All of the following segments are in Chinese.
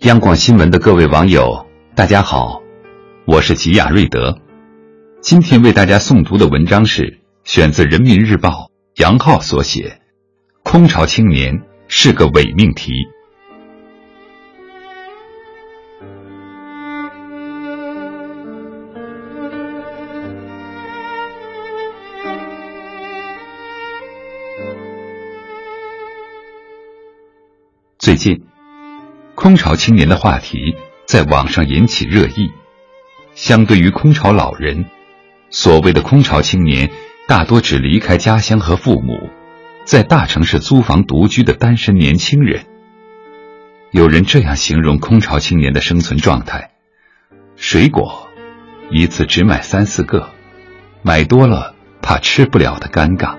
央广新闻的各位网友，大家好，我是吉亚瑞德。今天为大家诵读的文章是选自《人民日报》杨浩所写，《空巢青年是个伪命题》。最近。空巢青年的话题在网上引起热议。相对于空巢老人，所谓的空巢青年大多只离开家乡和父母，在大城市租房独居的单身年轻人。有人这样形容空巢青年的生存状态：水果一次只买三四个，买多了怕吃不了的尴尬。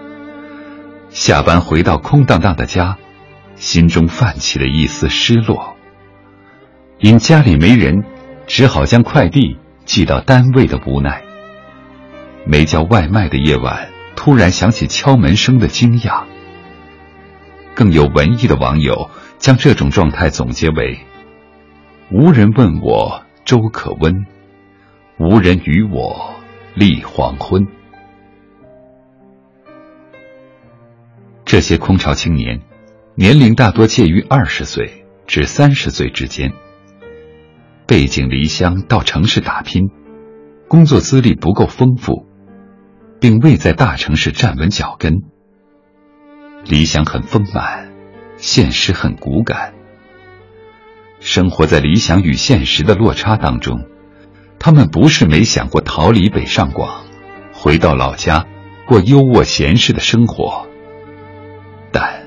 下班回到空荡荡的家，心中泛起了一丝失落。因家里没人，只好将快递寄到单位的无奈。没叫外卖的夜晚，突然响起敲门声的惊讶。更有文艺的网友将这种状态总结为：无人问我粥可温，无人与我立黄昏。这些空巢青年，年龄大多介于二十岁至三十岁之间。背井离乡到城市打拼，工作资历不够丰富，并未在大城市站稳脚跟。理想很丰满，现实很骨感。生活在理想与现实的落差当中，他们不是没想过逃离北上广，回到老家过优渥闲适的生活，但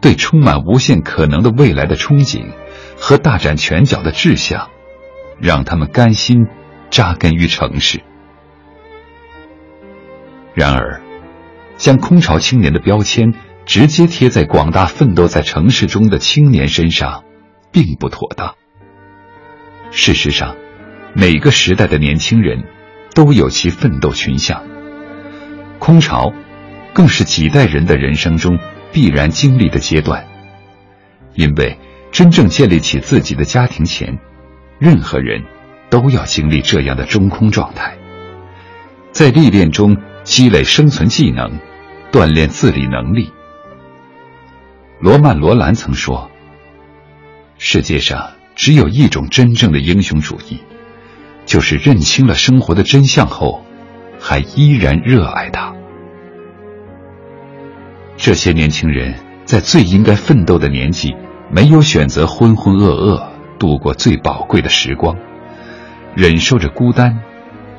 对充满无限可能的未来的憧憬和大展拳脚的志向。让他们甘心扎根于城市。然而，将空巢青年的标签直接贴在广大奋斗在城市中的青年身上，并不妥当。事实上，每个时代的年轻人都有其奋斗群像，空巢更是几代人的人生中必然经历的阶段。因为真正建立起自己的家庭前。任何人都要经历这样的中空状态，在历练中积累生存技能，锻炼自理能力。罗曼·罗兰曾说：“世界上只有一种真正的英雄主义，就是认清了生活的真相后，还依然热爱它。”这些年轻人在最应该奋斗的年纪，没有选择浑浑噩噩。度过最宝贵的时光，忍受着孤单、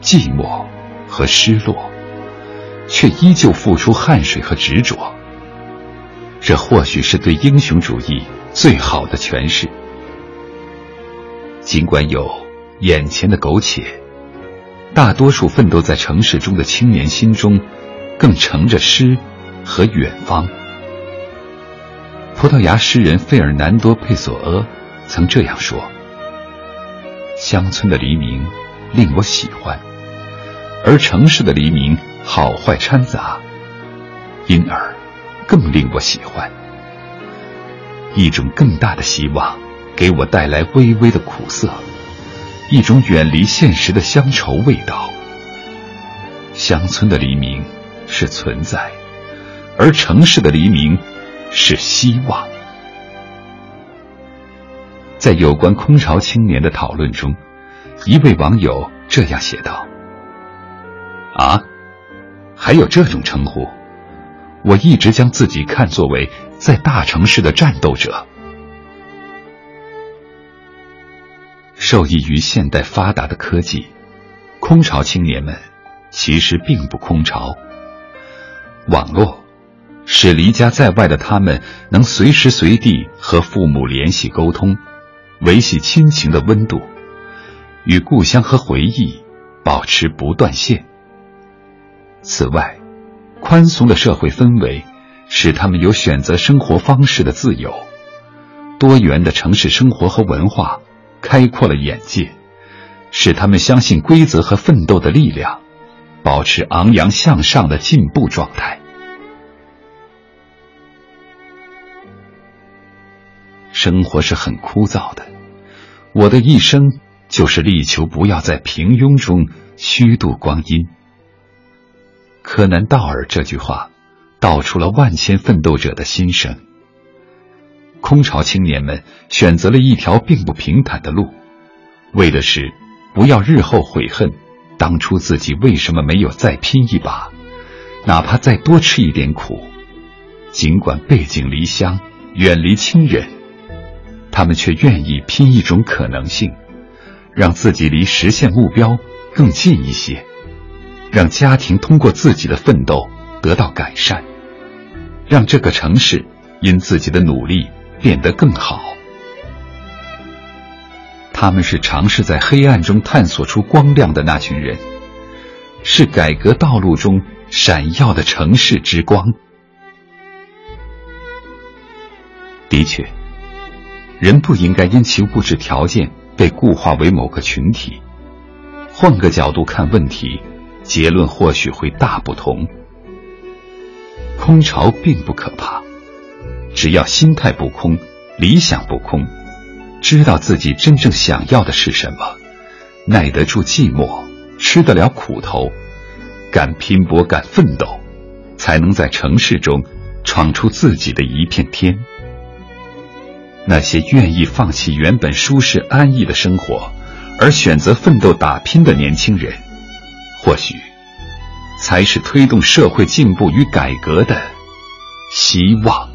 寂寞和失落，却依旧付出汗水和执着。这或许是对英雄主义最好的诠释。尽管有眼前的苟且，大多数奋斗在城市中的青年心中，更盛着诗和远方。葡萄牙诗人费尔南多·佩索阿。曾这样说：“乡村的黎明令我喜欢，而城市的黎明好坏掺杂，因而更令我喜欢。一种更大的希望给我带来微微的苦涩，一种远离现实的乡愁味道。乡村的黎明是存在，而城市的黎明是希望。”在有关空巢青年的讨论中，一位网友这样写道：“啊，还有这种称呼？我一直将自己看作为在大城市的战斗者。受益于现代发达的科技，空巢青年们其实并不空巢。网络使离家在外的他们能随时随地和父母联系沟通。”维系亲情的温度，与故乡和回忆保持不断线。此外，宽松的社会氛围使他们有选择生活方式的自由，多元的城市生活和文化开阔了眼界，使他们相信规则和奋斗的力量，保持昂扬向上的进步状态。生活是很枯燥的，我的一生就是力求不要在平庸中虚度光阴。柯南道尔这句话，道出了万千奋斗者的心声。空巢青年们选择了一条并不平坦的路，为的是不要日后悔恨当初自己为什么没有再拼一把，哪怕再多吃一点苦。尽管背井离乡，远离亲人，他们却愿意拼一种可能性，让自己离实现目标更近一些，让家庭通过自己的奋斗得到改善，让这个城市因自己的努力。变得更好。他们是尝试在黑暗中探索出光亮的那群人，是改革道路中闪耀的城市之光。的确，人不应该因其物质条件被固化为某个群体。换个角度看问题，结论或许会大不同。空巢并不可怕。只要心态不空，理想不空，知道自己真正想要的是什么，耐得住寂寞，吃得了苦头，敢拼搏，敢奋斗，才能在城市中闯出自己的一片天。那些愿意放弃原本舒适安逸的生活，而选择奋斗打拼的年轻人，或许才是推动社会进步与改革的希望。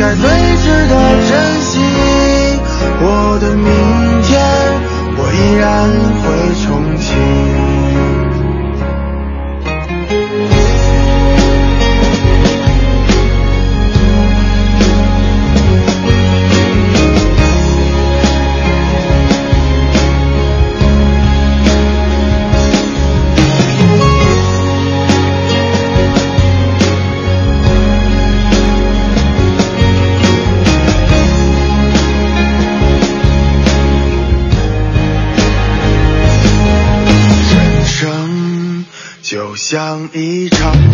该最值得珍惜。我的明天，我依然会像一场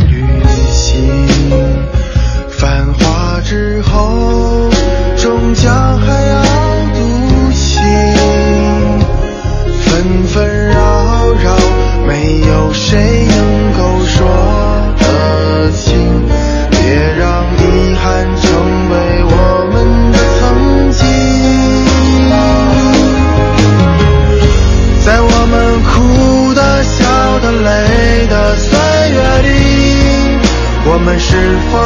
是否